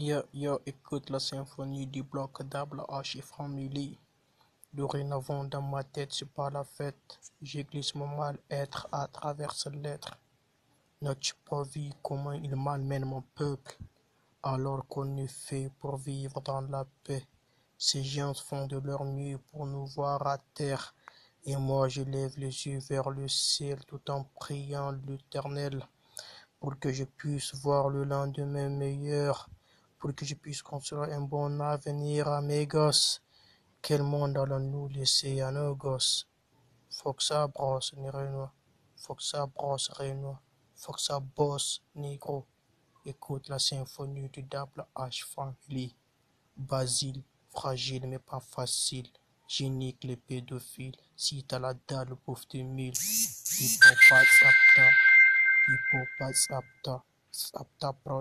Yo, écoute la symphonie du bloc Double H et Family. Dorénavant, dans ma tête, c'est pas la fête. Je glisse mon mal-être à travers ces lettres. N'as-tu pas vu comment il malmène mon peuple? Alors qu'on est fait pour vivre dans la paix Ces gens font de leur mieux pour nous voir à terre. Et moi, je lève les yeux vers le ciel tout en priant l'Éternel pour que je puisse voir le lendemain meilleur, pour que je puisse construire un bon avenir à mes gosses. Quel monde allons-nous laisser à nos gosses? Ça brosse, Renoir. Faut que ça brosse, Renoir. Ça bosse, négro. Écoute la symphonie du Double H Family. Basile, fragile mais pas facile. Génique les pédophiles. Si t'as la dalle, pauvre tes mille. Hippopathe apta. Hippopathe apta. Apta prod.